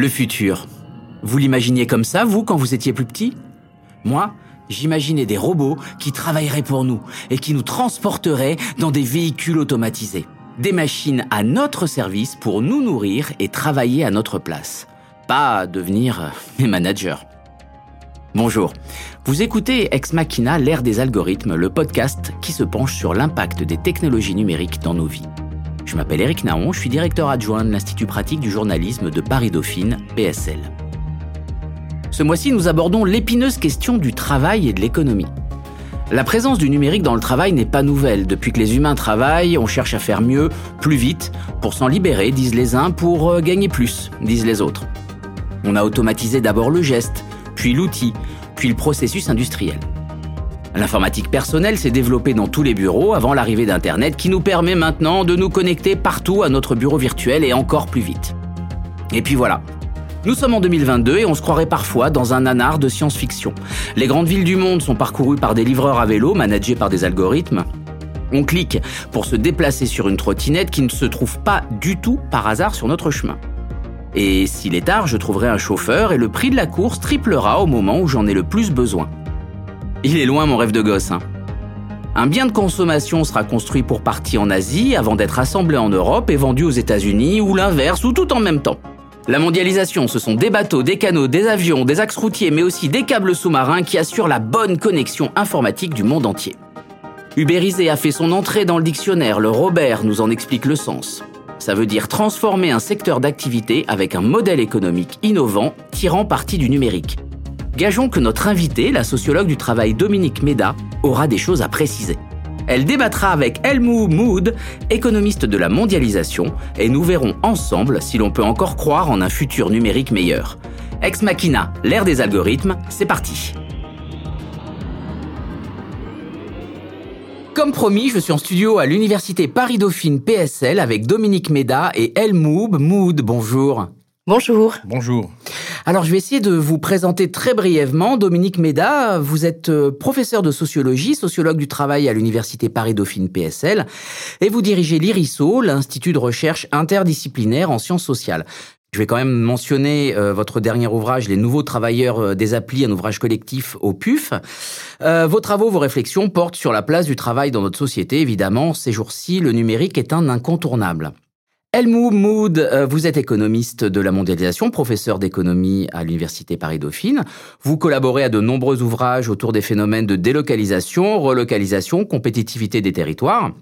Le futur. Vous l'imaginiez comme ça, vous, quand vous étiez plus petit? Moi, j'imaginais des robots qui travailleraient pour nous et qui nous transporteraient dans des véhicules automatisés. Des machines à notre service pour nous nourrir et travailler à notre place. Pas devenir mes managers. Bonjour. Vous écoutez Ex Machina, l'ère des algorithmes, le podcast qui se penche sur l'impact des technologies numériques dans nos vies. Je m'appelle Eric Naon, je suis directeur adjoint de l'Institut pratique du journalisme de Paris-Dauphine, PSL. Ce mois-ci, nous abordons l'épineuse question du travail et de l'économie. La présence du numérique dans le travail n'est pas nouvelle. Depuis que les humains travaillent, on cherche à faire mieux, plus vite, pour s'en libérer, disent les uns, pour euh, gagner plus, disent les autres. On a automatisé d'abord le geste, puis l'outil, puis le processus industriel. L'informatique personnelle s'est développée dans tous les bureaux avant l'arrivée d'Internet qui nous permet maintenant de nous connecter partout à notre bureau virtuel et encore plus vite. Et puis voilà. Nous sommes en 2022 et on se croirait parfois dans un nanar de science-fiction. Les grandes villes du monde sont parcourues par des livreurs à vélo managés par des algorithmes. On clique pour se déplacer sur une trottinette qui ne se trouve pas du tout par hasard sur notre chemin. Et s'il est tard, je trouverai un chauffeur et le prix de la course triplera au moment où j'en ai le plus besoin. Il est loin mon rêve de gosse. Hein. Un bien de consommation sera construit pour partie en Asie avant d'être assemblé en Europe et vendu aux États-Unis ou l'inverse ou tout en même temps. La mondialisation, ce sont des bateaux, des canaux, des avions, des axes routiers, mais aussi des câbles sous-marins qui assurent la bonne connexion informatique du monde entier. Ubérisé a fait son entrée dans le dictionnaire, le Robert nous en explique le sens. Ça veut dire transformer un secteur d'activité avec un modèle économique innovant tirant parti du numérique. Gageons que notre invitée, la sociologue du travail Dominique Méda, aura des choses à préciser. Elle débattra avec Elmou Mood, économiste de la mondialisation, et nous verrons ensemble si l'on peut encore croire en un futur numérique meilleur. Ex Machina, l'ère des algorithmes, c'est parti. Comme promis, je suis en studio à l'université Paris-Dauphine PSL avec Dominique Méda et Elmoub Mood. Bonjour. Bonjour. Bonjour. Alors, je vais essayer de vous présenter très brièvement. Dominique Méda, vous êtes euh, professeur de sociologie, sociologue du travail à l'université Paris-Dauphine PSL, et vous dirigez l'IRISO, l'Institut de recherche interdisciplinaire en sciences sociales. Je vais quand même mentionner euh, votre dernier ouvrage, Les nouveaux travailleurs euh, des applis, un ouvrage collectif au PUF. Euh, vos travaux, vos réflexions portent sur la place du travail dans notre société. Évidemment, ces jours-ci, le numérique est un incontournable. Elmou Mood, vous êtes économiste de la mondialisation, professeur d'économie à l'Université Paris-Dauphine. Vous collaborez à de nombreux ouvrages autour des phénomènes de délocalisation, relocalisation, compétitivité des territoires.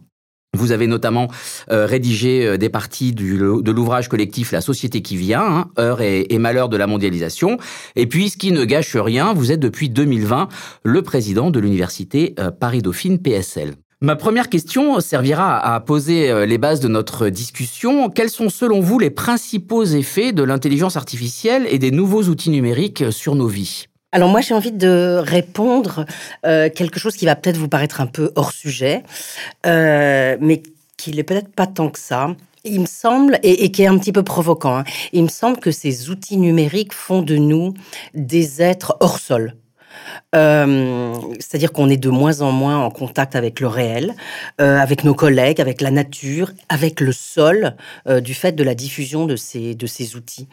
Vous avez notamment euh, rédigé euh, des parties de l'ouvrage collectif La société qui vient, hein, heure et, et, malheur de la mondialisation. Et puis, ce qui ne gâche rien, vous êtes depuis 2020 le président de l'université euh, Paris-Dauphine PSL. Ma première question servira à poser les bases de notre discussion. Quels sont selon vous les principaux effets de l'intelligence artificielle et des nouveaux outils numériques sur nos vies? Alors moi j'ai envie de répondre euh, quelque chose qui va peut-être vous paraître un peu hors sujet, euh, mais qui n'est peut-être pas tant que ça. Il me semble, et, qui est un petit peu provoquant, hein, il me semble que ces outils numériques font de nous des êtres hors sol. Euh, c'est-à-dire qu'on est de moins en moins en contact avec le réel, euh, avec nos collègues, avec la nature, avec le sol, euh, du fait de la diffusion de ces, de ces outils.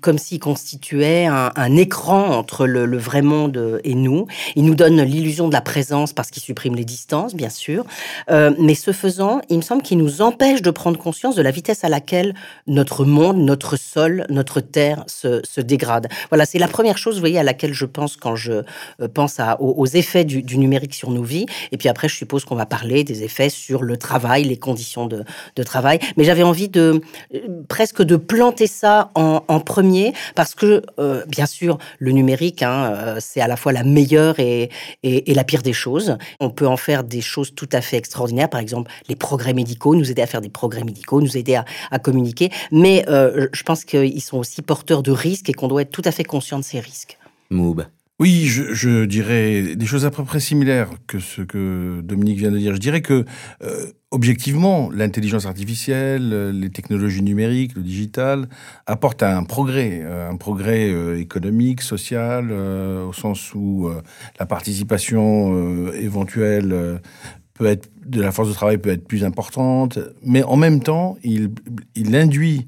comme s'ils constituaient un, écran entre le, vrai monde et nous. Ils nous donnent l'illusion de la présence parce qu'ils suppriment les distances, bien sûr. mais ce faisant, il me semble qu'ils nous empêchent de prendre conscience de la vitesse à laquelle notre monde, notre sol, notre terre se, se dégrade. Voilà, c'est la première chose, vous voyez, à laquelle je pense quand je euh, pense aux, effets du, numérique sur nos vies. Et puis après, je suppose qu'on va parler des effets sur le travail, les conditions de, travail. Mais j'avais envie de euh, presque de planter ça en, premier parce que, euh, bien sûr, le numérique, hein, c'est à la fois la meilleure et, la pire des choses. On peut en faire des choses tout à fait extraordinaires. Par exemple, les progrès médicaux, nous aider à faire des progrès médicaux, nous aider à, communiquer. Mais je pense qu'ils sont aussi porteurs de risques et qu'on doit être tout à fait conscient de ces risques. Moob. Oui, je, dirais des choses à peu près similaires que ce que Dominique vient de dire. Je dirais que, euh, objectivement, l'intelligence artificielle, les technologies numériques, le digital, apportent un progrès, euh, un progrès euh, économique, social, au sens où la participation éventuelle peut être de la force de travail peut être plus importante, mais en même temps, il, il induit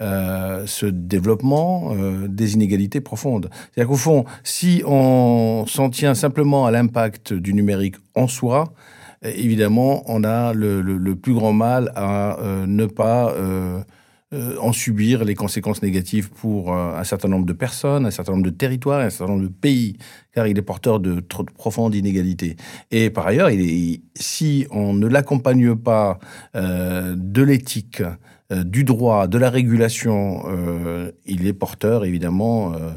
euh, ce développement euh, des inégalités profondes. C'est-à-dire qu'au fond, si on s'en tient simplement à l'impact du numérique en soi, évidemment, on a le, plus grand mal à euh, ne pas en subir les conséquences négatives pour un certain nombre de personnes, un certain nombre de territoires, un certain nombre de pays, car il est porteur de trop de profondes inégalités. Et par ailleurs, si on ne l'accompagne pas de l'éthique, euh, du droit, de la régulation, euh, il est porteur évidemment euh,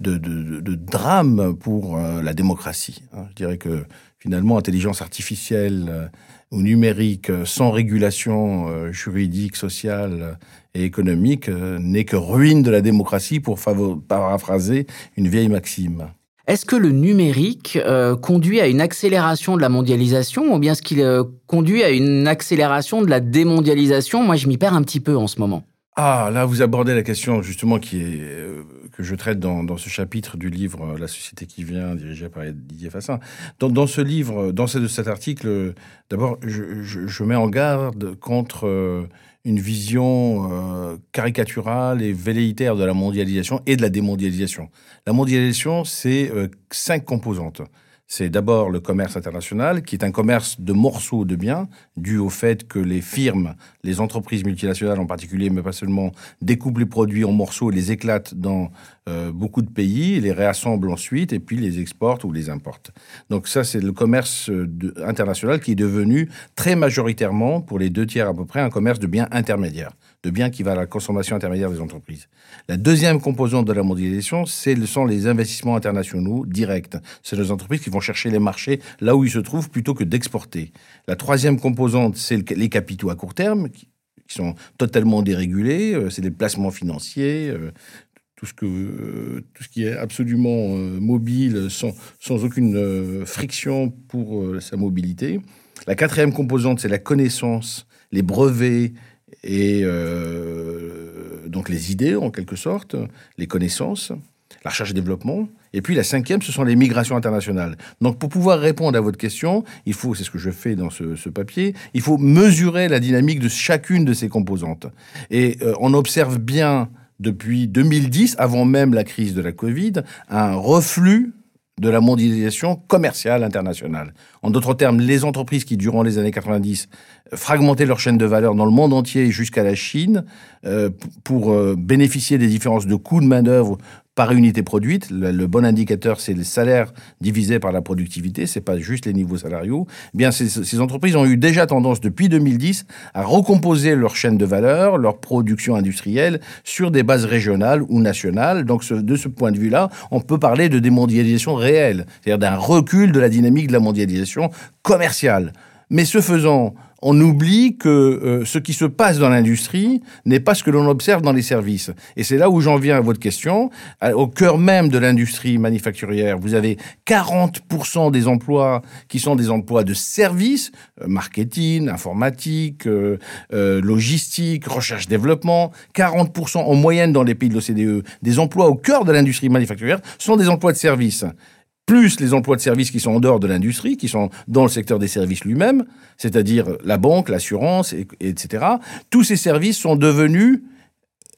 de, de, drames pour la démocratie. Hein. Je dirais que finalement, intelligence artificielle ou numérique sans régulation juridique, sociale et économique n'est que ruine de la démocratie, pour paraphraser une vieille maxime. Est-ce que le numérique euh, conduit à une accélération de la mondialisation ou bien est-ce qu'il euh, conduit à une accélération de la démondialisation? Moi, je m'y perds un petit peu en ce moment. Ah, là, vous abordez la question justement qui est, euh, que je traite dans, ce chapitre du livre La société qui vient, dirigé par Didier Fassin. Dans, dans ce livre, dans cet article, d'abord, je, je, mets en garde contre une vision euh, caricaturale et velléitaire de la mondialisation et de la démondialisation. La mondialisation, c'est euh, cinq composantes. C'est d'abord le commerce international, qui est un commerce de morceaux de biens, dû au fait que les firmes, les entreprises multinationales en particulier, mais pas seulement, découpent les produits en morceaux et les éclatent dans euh, beaucoup de pays, les réassemblent ensuite et puis les exportent ou les importent. Donc ça, c'est le commerce international qui est devenu très majoritairement, pour les deux tiers à peu près, un commerce de biens intermédiaires de biens qui va à la consommation intermédiaire des entreprises. La deuxième composante de la mondialisation, ce sont les investissements internationaux directs. C'est les entreprises qui vont chercher les marchés là où ils se trouvent plutôt que d'exporter. La troisième composante, c'est les capitaux à court terme, qui sont totalement dérégulés, euh, c'est les placements financiers, euh, tout ce, que, euh, tout ce qui est absolument mobile, sans, sans aucune friction pour sa mobilité. La quatrième composante, c'est la connaissance, les brevets, et donc les idées en quelque sorte, les connaissances, la recherche et développement. Et puis la cinquième, ce sont les migrations internationales. Donc pour pouvoir répondre à votre question, il faut, c'est ce que je fais dans ce, papier, il faut mesurer la dynamique de chacune de ces composantes. Et euh, on observe bien depuis 2010, avant même la crise de la Covid, un reflux de la mondialisation commerciale internationale. En d'autres termes, les entreprises qui, durant les années 90, fragmentaient leur chaîne de valeur dans le monde entier jusqu'à la Chine euh, pour euh, bénéficier des différences de coûts de main-d'œuvre par unité produite. Le, bon indicateur, c'est le salaire divisé par la productivité, c'est pas juste les niveaux salariaux. Eh bien, ces, entreprises ont eu déjà tendance depuis 2010 à recomposer leur chaîne de valeur, leur production industrielle sur des bases régionales ou nationales. Donc, de ce point de vue-là, on peut parler de démondialisation réelle, c'est-à-dire d'un recul de la dynamique de la mondialisation commerciale. Mais ce faisant, on oublie que euh, ce qui se passe dans l'industrie n'est pas ce que l'on observe dans les services. Et c'est là où j'en viens à votre question. Au cœur même de l'industrie manufacturière, vous avez 40% des emplois qui sont des emplois de services, euh, marketing, informatique, euh, logistique, recherche-développement. 40% en moyenne dans les pays de l'OCDE des emplois au cœur de l'industrie manufacturière sont des emplois de services plus les emplois de services qui sont en dehors de l'industrie, qui sont dans le secteur des services lui-même, c'est-à-dire la banque, l'assurance, etc. Tous ces services sont devenus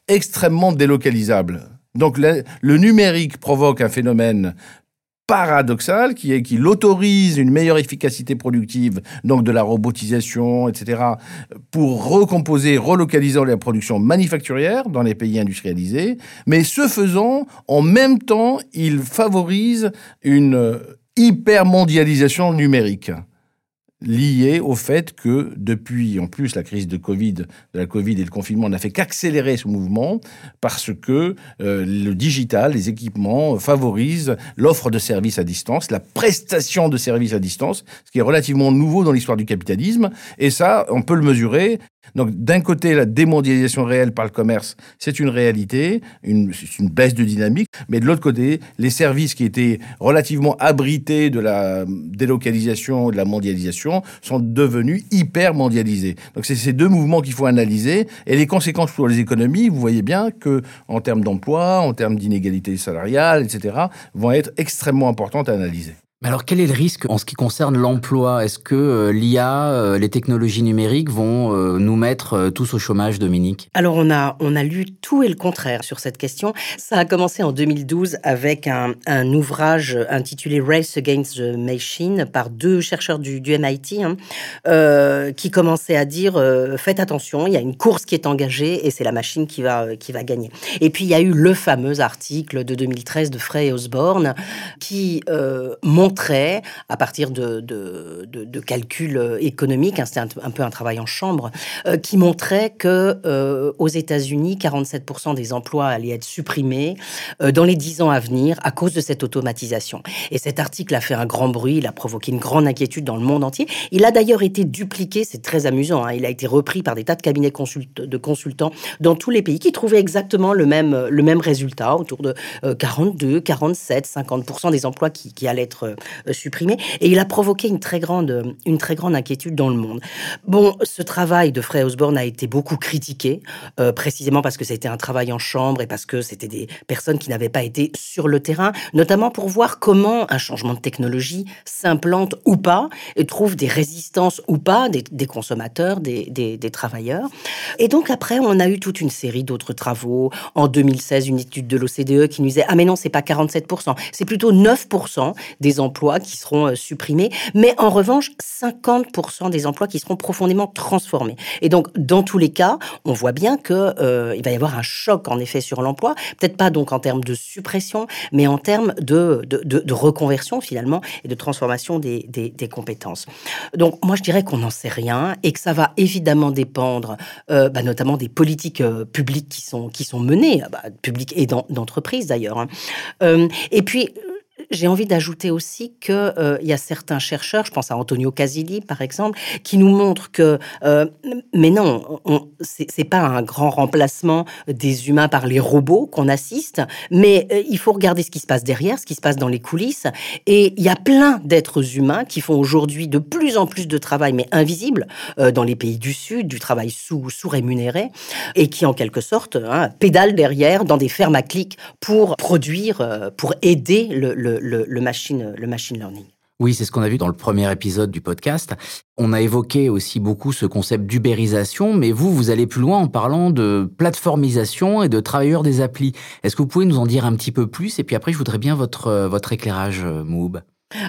extrêmement délocalisables. Donc le numérique provoque un phénomène paradoxal qui est qu'il autorise une meilleure efficacité productive, donc de la robotisation, etc., pour recomposer, relocaliser la production manufacturière dans les pays industrialisés. Mais ce faisant, en même temps, il favorise une hypermondialisation numérique lié au fait que depuis, en plus, la crise de Covid, de la Covid et le confinement n'a fait qu'accélérer ce mouvement parce que euh, le digital, les équipements favorisent l'offre de services à distance, la prestation de services à distance, ce qui est relativement nouveau dans l'histoire du capitalisme. Et ça, on peut le mesurer donc d'un côté, la démondialisation réelle par le commerce, c'est une réalité, une, une baisse de dynamique, mais de l'autre côté, les services qui étaient relativement abrités de la délocalisation, de la mondialisation, sont devenus hyper mondialisés. Donc c'est ces deux mouvements qu'il faut analyser, et les conséquences pour les économies, vous voyez bien que en termes d'emploi, en termes d'inégalité salariale, etc., vont être extrêmement importantes à analyser. Alors quel est le risque en ce qui concerne l'emploi? Est-ce que euh, l'IA, euh, les technologies numériques vont euh, nous mettre tous au chômage, Dominique? Alors on a, on a lu tout et le contraire sur cette question. Ça a commencé en 2012 avec un, ouvrage intitulé Race Against the Machine par deux chercheurs du, MIT hein, qui commençaient à dire faites attention, il y a une course qui est engagée et c'est la machine qui va, qui va gagner. Et puis il y a eu le fameux article de 2013 de Frey Osborne qui montre montrait, à partir de, calculs euh, économiques, hein, c'était un, peu un travail en chambre, euh, qui montrait que euh, aux États-Unis, 47% des emplois allaient être supprimés dans les 10 ans à venir à cause de cette automatisation. Et cet article a fait un grand bruit, il a provoqué une grande inquiétude dans le monde entier. Il a d'ailleurs été dupliqué, c'est très amusant, hein, il a été repris par des tas de cabinets de consultants dans tous les pays qui trouvaient exactement le même, le même résultat, autour de 42, 47, 50% des emplois qui, qui allaient être euh, supprimé. Et il a provoqué une très grande, une très grande inquiétude dans le monde. Bon, ce travail de Frey Osborne a été beaucoup critiqué, euh, précisément parce que c'était un travail en chambre et parce que c'était des personnes qui n'avaient pas été sur le terrain, notamment pour voir comment un changement de technologie s'implante ou pas et trouve des résistances ou pas des, consommateurs, des, des, des, travailleurs. Et donc après, on a eu toute une série d'autres travaux. En 2016, une étude de l'OCDE qui nous disait ah mais non, c'est pas 47%, c'est plutôt 9% des emplois qui seront euh, supprimés, mais en revanche, 50% des emplois qui seront profondément transformés. Et donc, dans tous les cas, on voit bien que euh, il va y avoir un choc, en effet, sur l'emploi. Peut-être pas donc en termes de suppression, mais en termes de, de, reconversion, finalement, et de transformation des, des, compétences. Donc, moi, je dirais qu'on n'en sait rien et que ça va évidemment dépendre, euh, bah, notamment des politiques publiques qui sont, qui sont menées, bah, publiques et d'entreprises d'ailleurs. Hein. et puis, j'ai envie d'ajouter aussi qu'il euh, y a certains chercheurs, je pense à Antonio Casilli par exemple, qui nous montrent que, euh, mais non, c'est pas un grand remplacement des humains par les robots qu'on assiste, mais euh, il faut regarder ce qui se passe derrière, ce qui se passe dans les coulisses. Et il y a plein d'êtres humains qui font aujourd'hui de plus en plus de travail, mais invisible, dans les pays du Sud, du travail sous, rémunéré, et qui en quelque sorte hein, pédalent derrière dans des fermes à clics pour produire, pour aider le, machine, le machine learning. Oui, c'est ce qu'on a vu dans le premier épisode du podcast. On a évoqué aussi beaucoup ce concept d'ubérisation, mais vous, vous allez plus loin en parlant de plateformisation et de travailleurs des applis. Est-ce que vous pouvez nous en dire un petit peu plus? Et puis après, je voudrais bien votre, votre éclairage, Moob.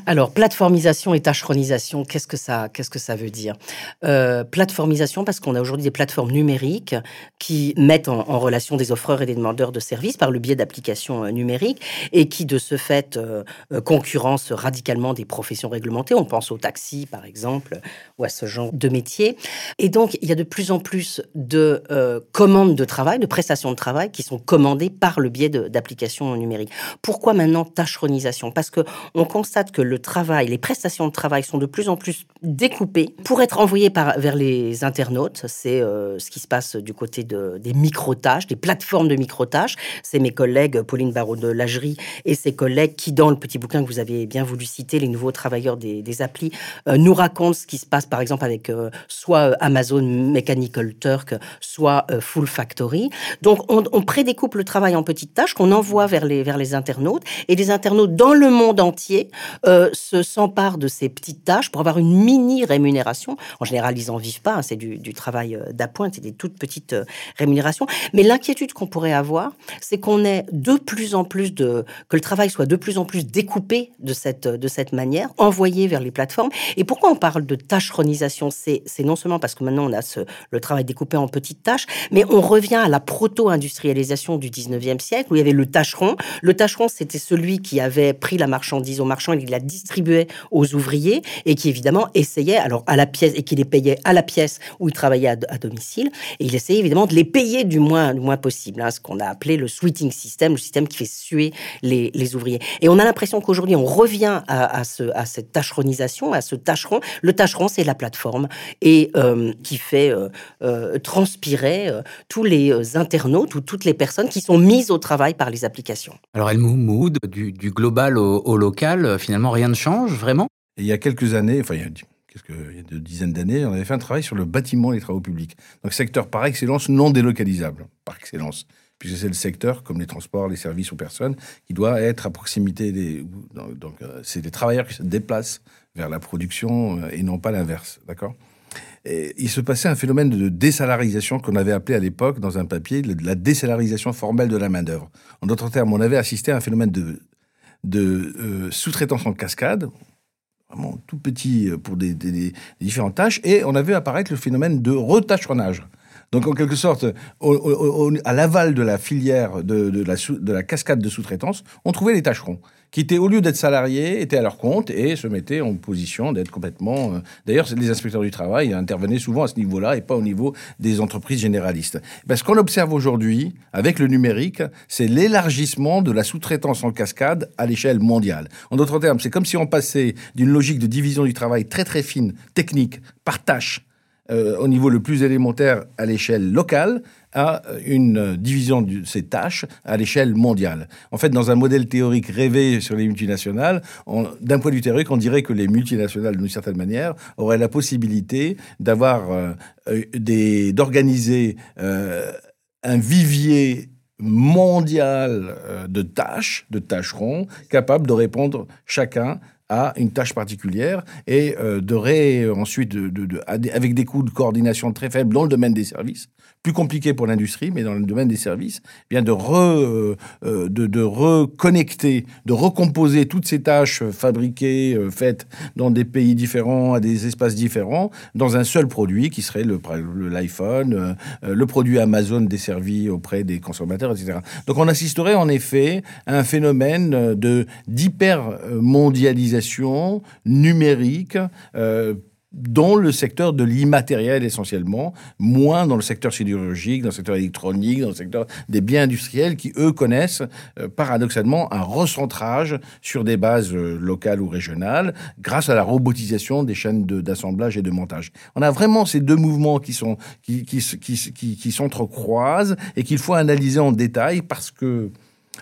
Alors, plateformisation et tâcheronisation, qu'est-ce que ça, qu'est-ce que ça veut dire? Euh, Plateformisation, parce qu'on a aujourd'hui des plateformes numériques qui mettent en, relation des offreurs et des demandeurs de services par le biais d'applications euh, numériques et qui, de ce fait, euh, concurrencent radicalement des professions réglementées. On pense au taxi, par exemple, ou à ce genre de métier. Et donc, il y a de plus en plus de commandes de travail, de prestations de travail qui sont commandées par le biais d'applications numériques. Pourquoi maintenant tâcheronisation Parce que on constate que le travail, les prestations de travail sont de plus en plus découpées pour être envoyées par, vers les internautes. C'est euh, ce qui se passe du côté de, des micro-tâches, des plateformes de micro-tâches. C'est mes collègues Pauline Barraud de Lagerie et ses collègues qui, dans le petit bouquin que vous avez bien voulu citer, les nouveaux travailleurs des, des applis, euh, nous racontent ce qui se passe par exemple avec euh, soit Amazon Mechanical Turk, soit Full Factory. Donc on, on prédécoupe le travail en petites tâches qu'on envoie vers les, vers les internautes et les internautes dans le monde entier euh, se s'emparent de ces petites tâches pour avoir une mini rémunération. En général, ils en vivent pas, hein, c'est du, travail euh, d'appoint, c'est des toutes petites euh, rémunérations. Mais l'inquiétude qu'on pourrait avoir, c'est qu'on ait de plus en plus de que le travail soit de plus en plus découpé de cette de cette manière, envoyé vers les plateformes. Et pourquoi on parle de tâcheronisation? C'est non seulement parce que maintenant on a ce, le travail découpé en petites tâches, mais on revient à la proto-industrialisation du 19e siècle où il y avait le tâcheron. Le tâcheron, c'était celui qui avait pris la marchandise au marchand la distribuait aux ouvriers et qui évidemment essayait, alors à la pièce, et qui les payait à la pièce où ils travaillaient à, domicile, et il essayait évidemment de les payer du moins, du moins possible, hein, ce qu'on a appelé le sweeting system, le système qui fait suer les, les ouvriers. Et on a l'impression qu'aujourd'hui, on revient à, ce, à cette tâcheronisation, à ce tâcheron. Le tâcheron, c'est la plateforme et euh, qui fait euh, euh, transpirer tous les internautes ou toutes les personnes qui sont mises au travail par les applications. Alors, elle mood du, global au local, finalement, rien ne change vraiment? Il y a quelques années, enfin, il y a, il y a une dizaines d'années, on avait fait un travail sur le bâtiment et les travaux publics. Donc, secteur par excellence non délocalisable, par excellence. puisque c'est le secteur, comme les transports, les services aux personnes, qui doit être à proximité des... Donc, c'est des travailleurs qui se déplacent vers la production et non pas l'inverse, d'accord? Il se passait un phénomène de désalarisation qu'on avait appelé à l'époque, dans un papier, la désalarisation formelle de la main-d'œuvre. En d'autres termes, on avait assisté à un phénomène de, de euh, sous-traitance en cascade, vraiment tout petit euh, pour des, différentes tâches, et on avait apparaître le phénomène de retâcheronnage. Donc, en quelque sorte, à l'aval de la filière de, la, de la cascade de sous-traitance, on trouvait les tâcherons qui étaient, au lieu d'être salariés, étaient à leur compte et se mettaient en position d'être complètement... Euh, d'ailleurs, les inspecteurs du travail intervenaient souvent à ce niveau-là et pas au niveau des entreprises généralistes. Ben, ce qu'on observe aujourd'hui, avec le numérique, c'est l'élargissement de la sous-traitance en cascade à l'échelle mondiale. En d'autres termes, c'est comme si on passait d'une logique de division du travail très très fine, technique, par tâche, euh, au niveau le plus élémentaire à l'échelle locale, à une division de ces tâches à l'échelle mondiale. En fait, dans un modèle théorique rêvé sur les multinationales, d'un point de vue théorique, on dirait que les multinationales, d'une certaine manière, auraient la possibilité d'avoir euh, des, d'organiser euh, un vivier mondial euh, de tâches, de tâcherons, capables de répondre chacun à une tâche particulière et de ré, ensuite, avec des coûts de coordination très faibles dans le domaine des services, plus compliqué pour l'industrie, mais dans le domaine des services, eh bien de, re, euh, euh, de, reconnecter, de recomposer toutes ces tâches fabriquées, euh, faites dans des pays différents, à des espaces différents, dans un seul produit qui serait l'iPhone, le, le, produit Amazon desservi auprès des consommateurs, etc. Donc on assisterait en effet à un phénomène de d'hyper-mondialisation numérique dans le secteur de l'immatériel essentiellement, moins dans le secteur sidérurgique, dans le secteur électronique, dans le secteur des biens industriels qui, eux, connaissent euh, paradoxalement un recentrage sur des bases euh, locales ou régionales grâce à la robotisation des chaînes d'assemblage et de montage. On a vraiment ces deux mouvements qui sont qui, qui, qui, qui s'entrecroisent et qu'il faut analyser en détail parce que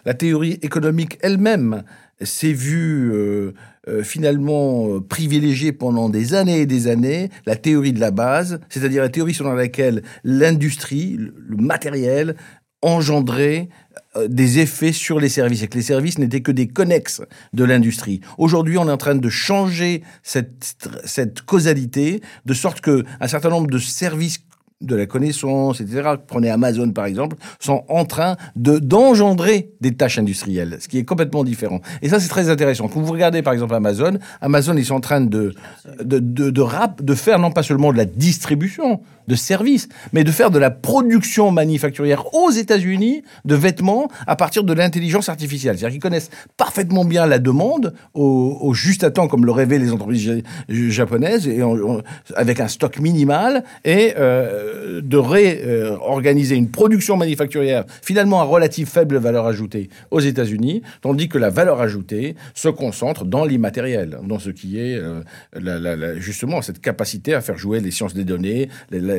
la théorie économique elle-même s'est vue euh, euh, finalement euh, privilégié pendant des années et des années la théorie de la base, c'est-à-dire la théorie selon laquelle l'industrie, le matériel, engendrait euh, des effets sur les services et que les services n'étaient que des connexes de l'industrie. Aujourd'hui, on est en train de changer cette, cette causalité de sorte que un certain nombre de services de la connaissance, etc., prenez Amazon par exemple, sont en train de d'engendrer des tâches industrielles, ce qui est complètement différent. Et ça, c'est très intéressant. Quand vous regardez par exemple Amazon, Amazon, ils sont en train de, de, de, rap, de faire non pas seulement de la distribution, de services, mais de faire de la production manufacturière aux États-Unis de vêtements à partir de l'intelligence artificielle. C'est-à-dire qu'ils connaissent parfaitement bien la demande au, juste à temps, comme le rêvaient les entreprises japonaises, et avec un stock minimal, et euh, de réorganiser une production manufacturière finalement à relative faible valeur ajoutée aux États-Unis, tandis que la valeur ajoutée se concentre dans l'immatériel, dans ce qui est euh, justement cette capacité à faire jouer les sciences des données,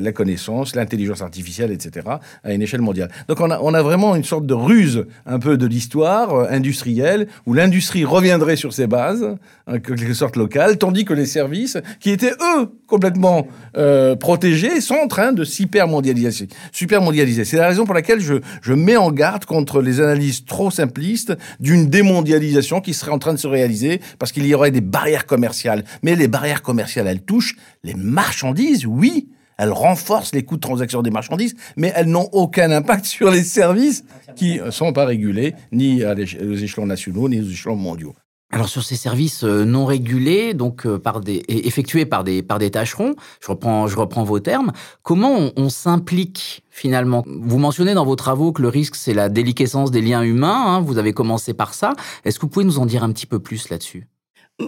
la, connaissance, l'intelligence artificielle, etc., à une échelle mondiale. Donc on a, on a vraiment une sorte de ruse un peu de l'histoire euh, industrielle, où l'industrie reviendrait sur ses bases, en quelque sorte locales, tandis que les services, qui étaient eux complètement euh, protégés, sont en train de s'hyper-mondialiser. Super mondialiser. C'est la raison pour laquelle je, je mets en garde contre les analyses trop simplistes d'une démondialisation qui serait en train de se réaliser parce qu'il y aurait des barrières commerciales. Mais les barrières commerciales, elles touchent les marchandises, oui, elles renforcent les coûts de transaction des marchandises, mais elles n'ont aucun impact sur les services qui ne sont pas régulés ni aux échelons nationaux ni aux échelons mondiaux. Alors sur ces services euh, non régulés, donc euh, par des, effectués par des, par des tâcherons, je reprends, je reprends vos termes, comment on, on s'implique finalement? Vous mentionnez dans vos travaux que le risque, c'est la déliquescence des liens humains, hein, vous avez commencé par ça. Est-ce que vous pouvez nous en dire un petit peu plus là-dessus?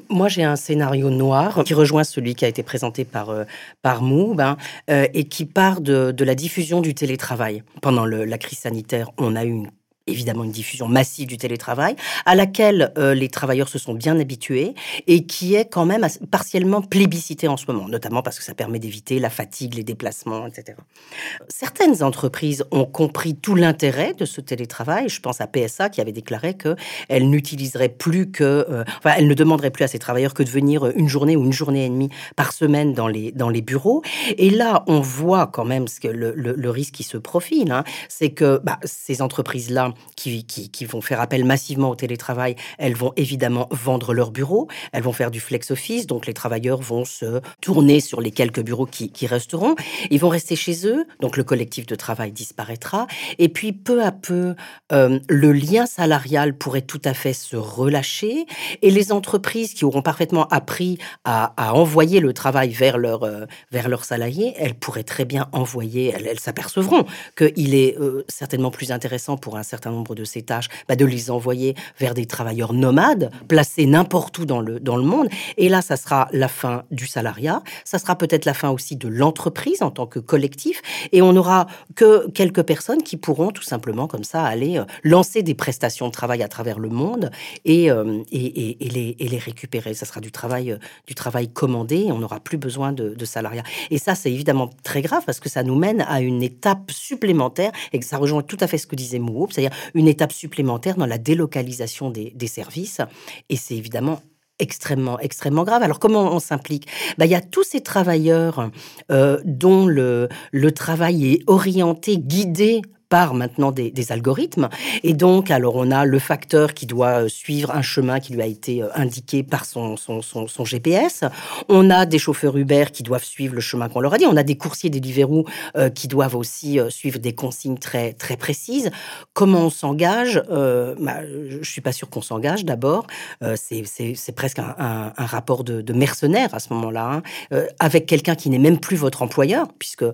Moi, j'ai un scénario noir qui rejoint celui qui a été présenté par, euh, par hein, euh, et qui part de, de, la diffusion du télétravail. Pendant la crise sanitaire, on a eu une évidemment une diffusion massive du télétravail, à laquelle euh, les travailleurs se sont bien habitués et qui est quand même partiellement plébiscité en ce moment, notamment parce que ça permet d'éviter la fatigue, les déplacements, etc. Certaines entreprises ont compris tout l'intérêt de ce télétravail. Je pense à PSA qui avait déclaré qu'elle n'utiliserait plus que, euh, enfin, elle ne demanderait plus à ses travailleurs que de venir une journée ou une journée et demie par semaine dans les, dans les bureaux. Et là, on voit quand même le, risque qui se profile, hein, c'est que bah, ces entreprises-là qui, vont faire appel massivement au télétravail, elles vont évidemment vendre leurs bureaux, elles vont faire du flex office, donc les travailleurs vont se tourner sur les quelques bureaux qui, resteront, ils vont rester chez eux, donc le collectif de travail disparaîtra, et puis peu à peu, euh, le lien salarial pourrait tout à fait se relâcher, et les entreprises qui auront parfaitement appris à, envoyer le travail euh, vers leurs salariés, elles pourraient très bien envoyer, elles, s'apercevront qu'il est euh, certainement plus intéressant pour un certain nombre de ces tâches, bah, de les envoyer vers des travailleurs nomades, placés n'importe où dans le, dans le monde. Et là, ça sera la fin du salariat, ça sera peut-être la fin aussi de l'entreprise en tant que collectif, et on n'aura que quelques personnes qui pourront tout simplement comme ça aller euh, lancer des prestations de travail à travers le monde et, euh, et, les, récupérer. Ça sera du travail, euh, du travail commandé, on n'aura plus besoin de, salariat. Et ça, c'est évidemment très grave parce que ça nous mène à une étape supplémentaire, et ça rejoint tout à fait ce que disait Mouhou, c'est-à-dire une étape supplémentaire dans la délocalisation des, services. Et c'est évidemment extrêmement, extrêmement grave. Alors comment on s'implique? Bah, Il y a tous ces travailleurs euh, dont le travail est orienté, guidé par maintenant des, algorithmes. Et donc, alors on a le facteur qui doit euh, suivre un chemin qui lui a été euh, indiqué par son, son, son, GPS. On a des chauffeurs Uber qui doivent suivre le chemin qu'on leur a dit. On a des coursiers Deliveroo euh, qui doivent aussi suivre des consignes très, très précises. Comment on s'engage euh, bah, Je suis pas sûr qu'on s'engage d'abord. c'est presque un, un, rapport de, de, mercenaire à ce moment-là, hein. avec quelqu'un qui n'est même plus votre employeur, puisque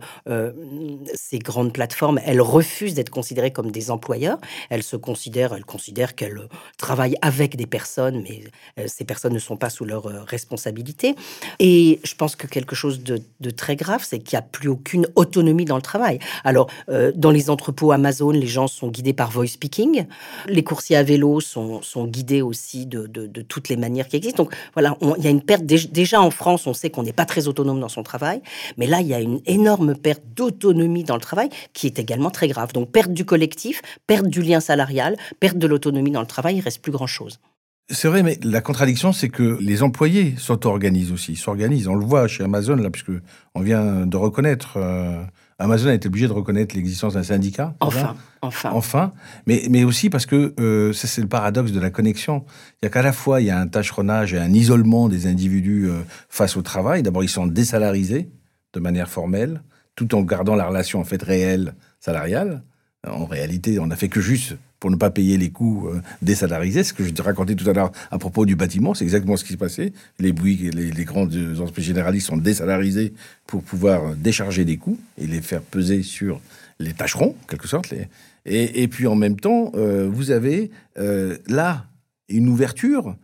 ces grandes plateformes, elles refusent d'être considérées comme des employeurs. Elles se considèrent, elles considèrent qu'elles euh, travaillent avec des personnes, mais euh, ces personnes ne sont pas sous leur euh, responsabilité. Et je pense que quelque chose de, très grave, c'est qu'il n'y a plus aucune autonomie dans le travail. Alors, dans les entrepôts Amazon, les gens sont guidés par voice speaking. Les coursiers à vélo sont, sont guidés aussi de, de, toutes les manières qui existent. Donc, voilà, il y a une perte. Déjà en France, on sait qu'on n'est pas très autonome dans son travail, mais là, il y a une énorme perte d'autonomie dans le travail qui est également très grave. Donc perte du collectif, perte du lien salarial, perte de l'autonomie dans le travail, il reste plus grand-chose. C'est vrai, mais la contradiction, c'est que les employés s'auto-organisent aussi, s'organisent. On le voit chez Amazon, là, puisque on vient de reconnaître, euh, Amazon a été obligé de reconnaître l'existence d'un syndicat. Enfin, enfin. Enfin, mais, mais aussi parce que euh, ça, c'est le paradoxe de la connexion. Il y a qu'à la fois, il y a un tâcheronnage et un isolement des individus euh, face au travail. D'abord, ils sont désalarisés de manière formelle, tout en gardant la relation en fait réelle salariale. En réalité, on n'a fait que juste pour ne pas payer les coûts euh, désalarisés. Ce que je te racontais tout à l'heure à propos du bâtiment, c'est exactement ce qui s'est passé. Les Bouygues, les, les grandes entreprises généralistes sont désalarisés pour pouvoir décharger des coûts et les faire peser sur les tâcherons, en quelque sorte. Et, puis en même temps, euh, vous avez euh, là une ouverture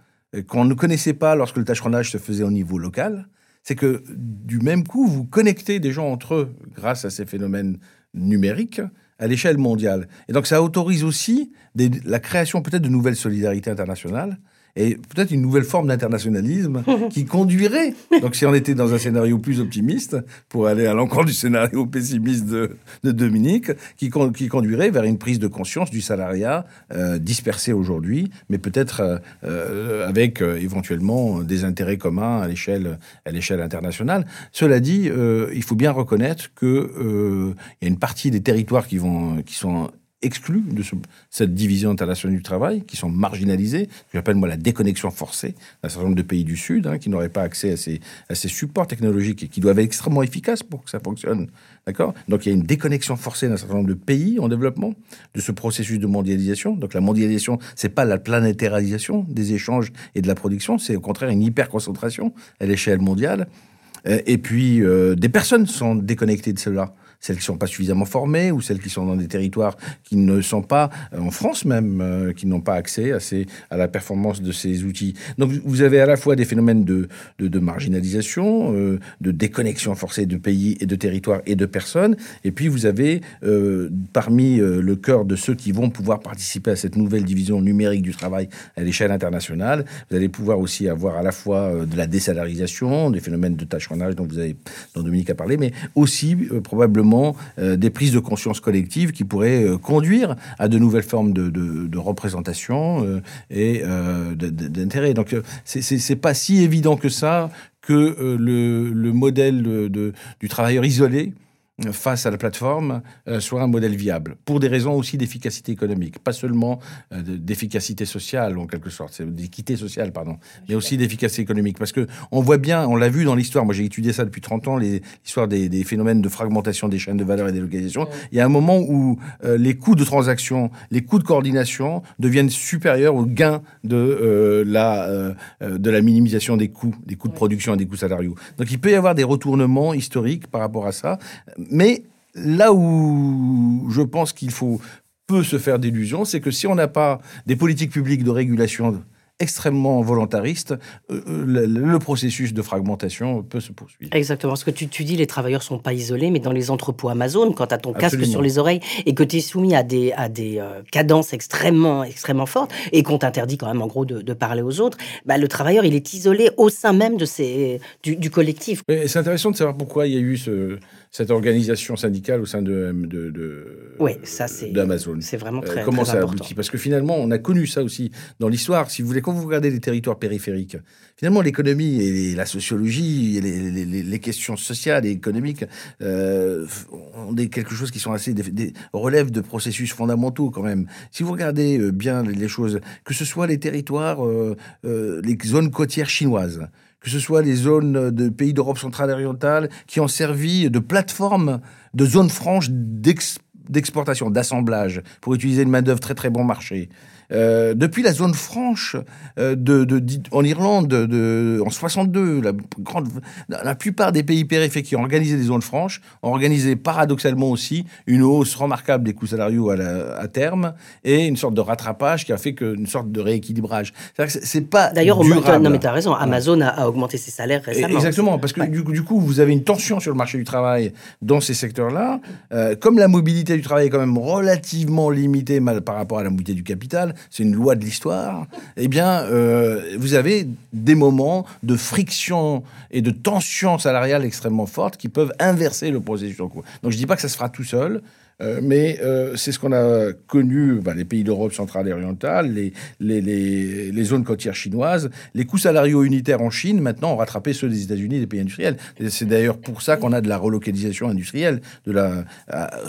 qu'on ne connaissait pas lorsque le tâcheronnage se faisait au niveau local. C'est que du même coup, vous connectez des gens entre eux grâce à ces phénomènes numérique à l'échelle mondiale. Et donc ça autorise aussi la création peut-être de nouvelles solidarités internationales et peut-être une nouvelle forme d'internationalisme qui conduirait, donc si on était dans un scénario plus optimiste, pour aller à l'encontre du scénario pessimiste de, Dominique, qui, qui, conduirait vers une prise de conscience du salariat euh, dispersé aujourd'hui, mais peut-être euh, euh, avec éventuellement des intérêts communs à l'échelle à l'échelle internationale. Cela dit, il faut bien reconnaître que il y a une partie des territoires qui vont qui sont exclus de cette division internationale du travail, qui sont marginalisés. J'appelle moi la déconnexion forcée d'un certain nombre de pays du Sud, hein, qui n'auraient pas accès à ces, supports technologiques et qui doivent être extrêmement efficaces pour que ça fonctionne. D'accord? Donc il y a une déconnexion forcée d'un certain nombre de pays en développement de ce processus de mondialisation. Donc la mondialisation, c'est pas la planétarisation des échanges et de la production, c'est au contraire une hyper-concentration à l'échelle mondiale. Euh, et puis, euh, des personnes sont déconnectées de cela celles qui ne sont pas suffisamment formées ou celles qui sont dans des territoires qui ne sont pas, euh, en France même, euh, qui n'ont pas accès à, ces, à la performance de ces outils. Donc vous avez à la fois des phénomènes de, de, marginalisation, de déconnexion forcée de pays et de territoires et de personnes, et puis vous avez parmi le cœur de ceux qui vont pouvoir participer à cette nouvelle division numérique du travail à l'échelle internationale, vous allez pouvoir aussi avoir à la fois de la désalarisation, des phénomènes de tâcheronnage dont vous dont Dominique a parlé, mais aussi probablement euh, des prises de conscience collectives qui pourraient euh, conduire à de nouvelles formes de, représentation euh, et d'intérêt. Donc, c'est pas si évident que ça que le, modèle du travailleur isolé face à la plateforme euh, soit un modèle viable, pour des raisons aussi d'efficacité économique, pas seulement euh, d'efficacité sociale en quelque sorte, d'équité sociale, pardon, mais aussi d'efficacité économique. Parce que on voit bien, on l'a vu dans l'histoire, moi j'ai étudié ça depuis 30 ans, l'histoire des, des, phénomènes de fragmentation des chaînes de valeur et des localisations. Il y a un moment où euh, les coûts de transaction, les coûts de coordination deviennent supérieurs aux gains de, la, de la minimisation des coûts, des coûts de production et des coûts salariaux. Donc il peut y avoir des retournements historiques par rapport à ça mais là où je pense qu'il faut peu se faire d'illusions, c'est que si on n'a pas des politiques publiques de régulation extrêmement volontariste, euh, euh, le, processus de fragmentation peut se poursuivre. Exactement. Ce que tu, tu dis, les travailleurs sont pas isolés, mais dans les entrepôts Amazon, quand tu as ton casque sur les oreilles et que tu es soumis à des, à des euh, cadences extrêmement, extrêmement fortes et qu'on t'interdit quand même en gros de, parler aux autres, bah, le travailleur, il est isolé au sein même de ces, du, collectif. C'est intéressant de savoir pourquoi il y a eu ce, cette organisation syndicale au sein de, de, ça c'est d'Amazon. C'est vraiment très, comment ça aboutit? Parce que finalement, on a connu ça aussi dans l'histoire. Si vous voulez, quand vous regardez les territoires périphériques, finalement, l'économie et la sociologie, et les, les, questions sociales et économiques euh, ont des, quelque chose qui sont assez des, relèvent de processus fondamentaux quand même. Si vous regardez euh, bien les choses, que ce soit les territoires, euh, les zones côtières chinoises, que ce soit les zones de pays d'Europe centrale et orientale qui ont servi de plateforme, de zone franche d'exportation, d'assemblage, pour utiliser une main-d'œuvre très très bon marché. Euh, depuis la zone franche euh, de, en Irlande de, en 62, la, grande, la plupart des pays périphériques qui ont organisé des zones franches ont organisé paradoxalement aussi une hausse remarquable des coûts salariaux à, à terme et une sorte de rattrapage qui a fait que, une sorte de rééquilibrage. C'est pas D'ailleurs, non mais tu as raison, Amazon a, augmenté ses salaires récemment. Exactement, parce que du, du, coup, vous avez une tension sur le marché du travail dans ces secteurs-là. Euh, comme la mobilité du travail est quand même relativement limitée par rapport à la mobilité du capital, c'est une loi de l'histoire, eh bien, euh, vous avez des moments de friction et de tension salariale extrêmement fortes qui peuvent inverser le processus en cours. Donc, je ne dis pas que ça se fera tout seul. Euh, mais euh, c'est ce qu'on a connu, les pays d'Europe centrale et orientale, les, zones côtières chinoises. Les coûts salariaux unitaires en Chine, maintenant, ont rattrapé ceux des États-Unis et des pays industriels. C'est d'ailleurs pour ça qu'on a de la relocalisation industrielle. La,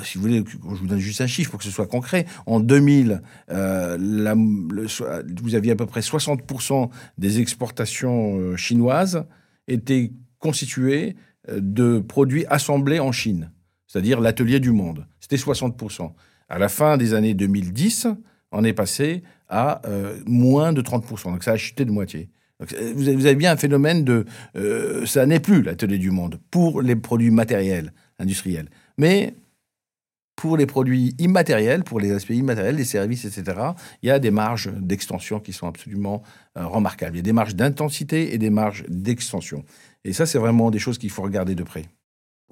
si vous voulez, je vous donne juste un chiffre pour que ce soit concret. En 2000, euh, la, vous aviez à peu près 60% des exportations chinoises étaient constituées de produits assemblés en Chine c'est-à-dire l'atelier du monde. C'était 60%. À la fin des années 2010, on est passé à euh, moins de 30%. Donc ça a chuté de moitié. Euh, vous, avez, bien un phénomène de... Euh, ça n'est plus l'atelier du monde pour les produits matériels, industriels. Mais pour les produits immatériels, pour les aspects immatériels, les services, etc., il y a des marges d'extension qui sont absolument remarquables. Il y a des marges d'intensité et des marges d'extension. Et ça, c'est vraiment des choses qu'il faut regarder de près.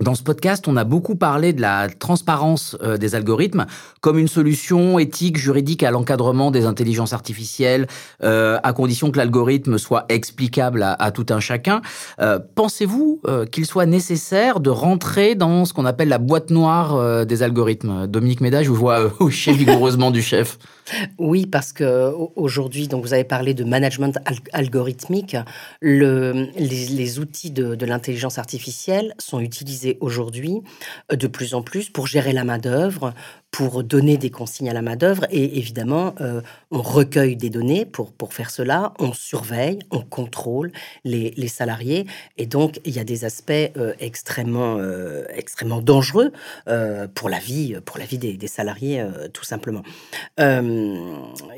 Dans ce podcast, on a beaucoup parlé de la transparence euh, des algorithmes comme une solution éthique, juridique à l'encadrement des intelligences artificielles, euh, à condition que l'algorithme soit explicable à, tout un chacun. Euh, pensez-vous qu'il soit nécessaire de rentrer dans ce qu'on appelle la boîte noire des algorithmes? Dominique Médage, je vous vois hocher vigoureusement du chef. Oui, parce que aujourd'hui, donc vous avez parlé de management algorithmique. Le, les, outils de l'intelligence artificielle sont utilisés aujourd'hui euh, de plus en plus pour gérer la main d'œuvre, pour donner des consignes à la main-d'œuvre. Et évidemment, euh, on recueille des données pour, pour faire cela, on surveille, on contrôle les, les salariés. Et donc, il y a des aspects euh, extrêmement, euh, extrêmement dangereux pour la vie, pour la vie des, salariés, tout simplement. il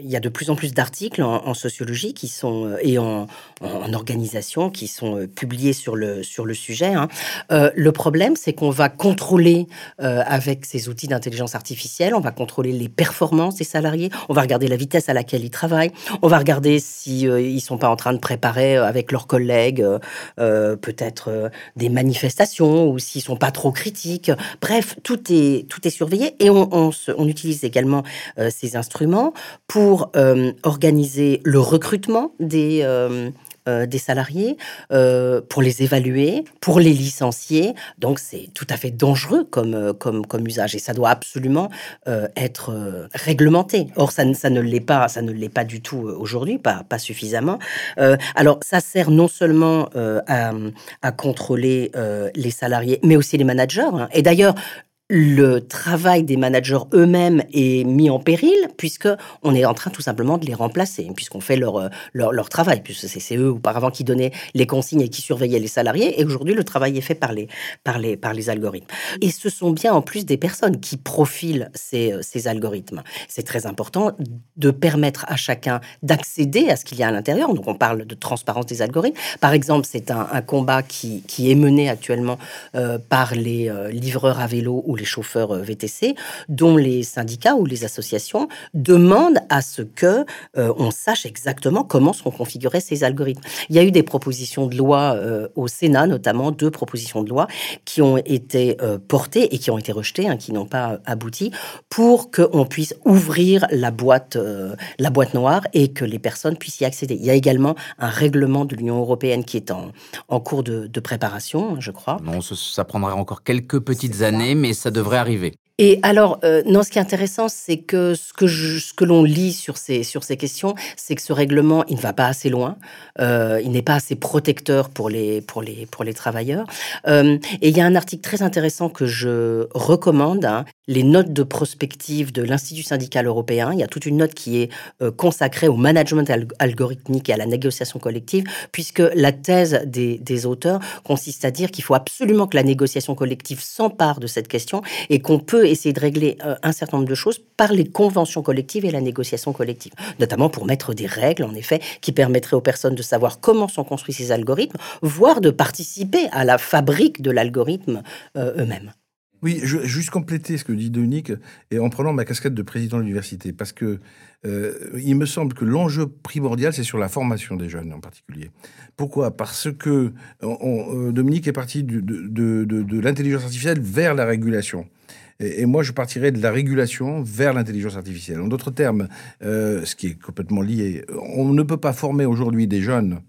y a de plus en plus d'articles en, sociologie qui sont, et en, en, organisation qui sont publiés sur le, sur le sujet. Hein. le problème, c'est qu'on va contrôler avec ces outils d'intelligence artificielle, on va contrôler les performances des salariés, on va regarder la vitesse à laquelle ils travaillent, on va regarder si euh, ils sont pas en train de préparer euh, avec leurs collègues euh, peut-être des manifestations ou s'ils sont pas trop critiques. Bref, tout est tout est surveillé et on utilise également ces instruments pour organiser le recrutement des euh, des salariés, euh, pour les évaluer, pour les licencier. Donc c'est tout à fait dangereux comme, euh, comme, comme usage et ça doit absolument être réglementé. Or ça, ça ne l'est pas, ça ne l'est pas du tout aujourd'hui, pas, pas suffisamment. alors ça sert non seulement à, à, contrôler les salariés, mais aussi les managers. Hein. Et d'ailleurs, le travail des managers eux-mêmes est mis en péril puisque on est en train tout simplement de les remplacer puisqu'on fait leur, euh, leur, travail puisque c'est eux auparavant qui donnaient les consignes et qui surveillaient les salariés et aujourd'hui le travail est fait par les, par les, par les algorithmes. Et ce sont bien en plus des personnes qui profilent ces, euh, ces algorithmes. C'est très important de permettre à chacun d'accéder à ce qu'il y a à l'intérieur. Donc on parle de transparence des algorithmes. Par exemple c'est un, combat qui, qui est mené actuellement euh, par les livreurs à vélo les chauffeurs euh, VTC, dont les syndicats ou les associations demandent à ce que euh, on sache exactement comment sont configurés ces algorithmes. Il y a eu des propositions de loi euh, au Sénat, notamment deux propositions de loi qui ont été portées et qui ont été rejetées, hein, qui n'ont pas abouti, pour qu'on puisse ouvrir la boîte, la boîte noire et que les personnes puissent y accéder. Il y a également un règlement de l'Union européenne qui est en, en cours de, de préparation, je crois. Non, ça prendra encore quelques petites années, mais ça devrait arriver. Et alors, euh, non, ce qui est intéressant, c'est que ce que, que l'on lit sur ces, sur ces questions, c'est que ce règlement, il ne va pas assez loin, euh, il n'est pas assez protecteur pour les, pour les, pour les travailleurs. Euh, et il y a un article très intéressant que je recommande, hein, les notes de prospective de l'Institut syndical européen. Il y a toute une note qui est euh, consacrée au management algorithmique et à la négociation collective, puisque la thèse des, auteurs consiste à dire qu'il faut absolument que la négociation collective s'empare de cette question et qu'on peut essayer de régler euh, un certain nombre de choses par les conventions collectives et la négociation collective, notamment pour mettre des règles, en effet, qui permettraient aux personnes de savoir comment sont construits ces algorithmes, voire de participer à la fabrique de l'algorithme euh, eux-mêmes. Oui, juste compléter ce que dit Dominique, et en prenant ma casquette de président de l'université, parce que euh, il me semble que l'enjeu primordial, c'est sur la formation des jeunes en particulier. Pourquoi? Parce que Dominique est parti de l'intelligence artificielle vers la régulation. Et, moi, je partirais de la régulation vers l'intelligence artificielle. En d'autres termes, euh, ce qui est complètement lié, on ne peut pas former aujourd'hui des jeunes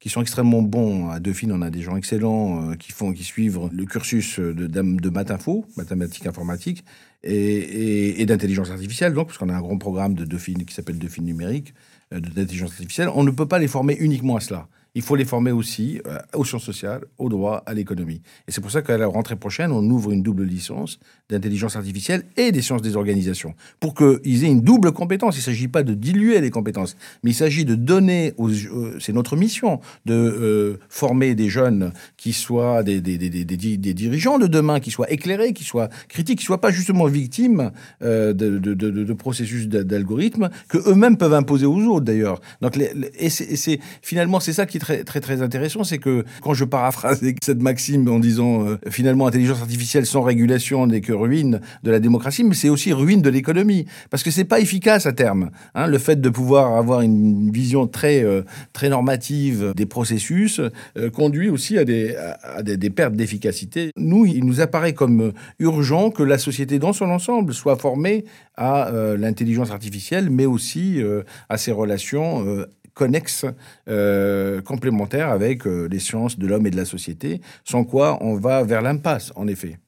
qui sont extrêmement bons. À Dauphine, on a des gens excellents euh, qui font, qui suivent le cursus de, de, maths-info, mathématiques informatiques, et, et, d'intelligence artificielle, donc, parce qu'on a un grand programme de Dauphine qui s'appelle Dauphine numérique, euh, d'intelligence artificielle. On ne peut pas les former uniquement à cela il faut les former aussi euh, aux sciences sociales, au droit, à l'économie. Et c'est pour ça qu'à la rentrée prochaine, on ouvre une double licence d'intelligence artificielle et des sciences des organisations, pour qu'ils aient une double compétence. Il ne s'agit pas de diluer les compétences, mais il s'agit de donner, aux, euh, c'est notre mission, de euh, former des jeunes qui soient des, des, des, des, dirigeants de demain, qui soient éclairés, qui soient critiques, qui ne soient pas justement victimes de, de, de, processus d'algorithmes que eux-mêmes peuvent imposer aux autres d'ailleurs. Donc, et c'est finalement c'est ça qui très intéressant, c'est que quand je paraphrase cette maxime en disant euh, finalement intelligence artificielle sans régulation n'est que ruine de la démocratie, mais c'est aussi ruine de l'économie parce que c'est pas efficace à terme. Hein, le fait de pouvoir avoir une vision très euh, très normative des processus euh, conduit aussi à des pertes d'efficacité. Nous, il nous apparaît comme urgent que la société dans son ensemble soit formée à l'intelligence artificielle, mais aussi à ses relations connexes, euh, complémentaires avec euh, les sciences de l'homme et de la société, sans quoi on va vers l'impasse, en effet.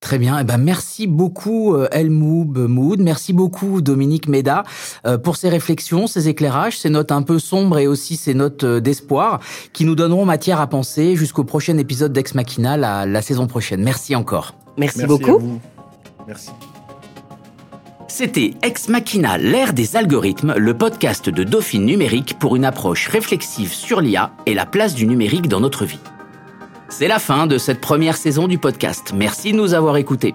Très bien. Eh ben, merci beaucoup, euh, Elmoub Mood. Merci beaucoup, Dominique Méda, euh, pour ces réflexions, ces éclairages, ces notes un peu sombres et aussi ces notes d'espoir qui nous donneront matière à penser jusqu'au prochain épisode d'Ex Machina la, la saison prochaine. Merci encore. Merci, Merci beaucoup. Merci. C'était Ex Machina, l'ère des algorithmes, le podcast de Dauphine Numérique pour une approche réflexive sur l'IA et la place du numérique dans notre vie. C'est la fin de cette première saison du podcast. Merci de nous avoir écoutés.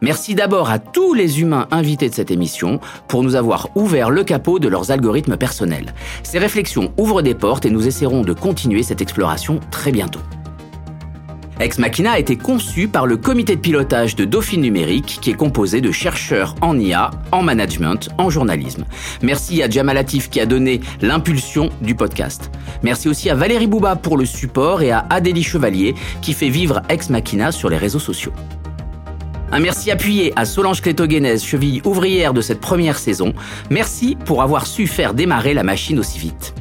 Merci d'abord à tous les humains invités de cette émission pour nous avoir ouvert le capot de leurs algorithmes personnels. Ces réflexions ouvrent des portes et nous essaierons de continuer cette exploration très bientôt. Ex Machina a été conçu par le comité de pilotage de Dauphine Numérique qui est composé de chercheurs en IA, en management, en journalisme. Merci à Jamal Latif qui a donné l'impulsion du podcast. Merci aussi à Valérie Bouba pour le support et à Adélie Chevalier qui fait vivre Ex Machina sur les réseaux sociaux. Un merci appuyé à Solange Clétoguénez, cheville ouvrière de cette première saison. Merci pour avoir su faire démarrer la machine aussi vite.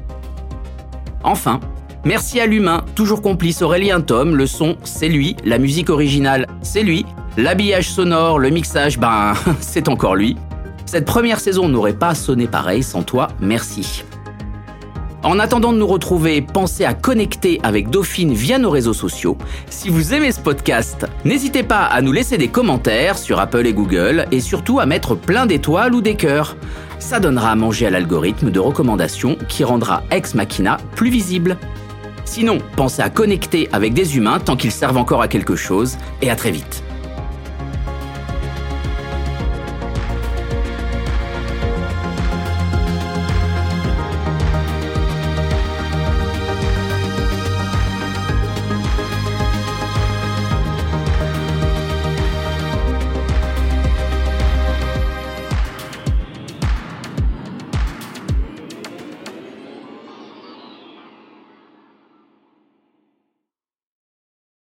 Enfin, merci à l'humain, toujours complice Aurélien Tom, le son, c'est lui, la musique originale, c'est lui, l'habillage sonore, le mixage, ben, c'est encore lui. Cette première saison n'aurait pas sonné pareil sans toi, merci. En attendant de nous retrouver, pensez à connecter avec Dauphine via nos réseaux sociaux. Si vous aimez ce podcast, n'hésitez pas à nous laisser des commentaires sur Apple et Google et surtout à mettre plein d'étoiles ou des cœurs. Ça donnera à manger à l'algorithme de recommandation qui rendra Ex Machina plus visible. Sinon, pensez à connecter avec des humains tant qu'ils servent encore à quelque chose et à très vite.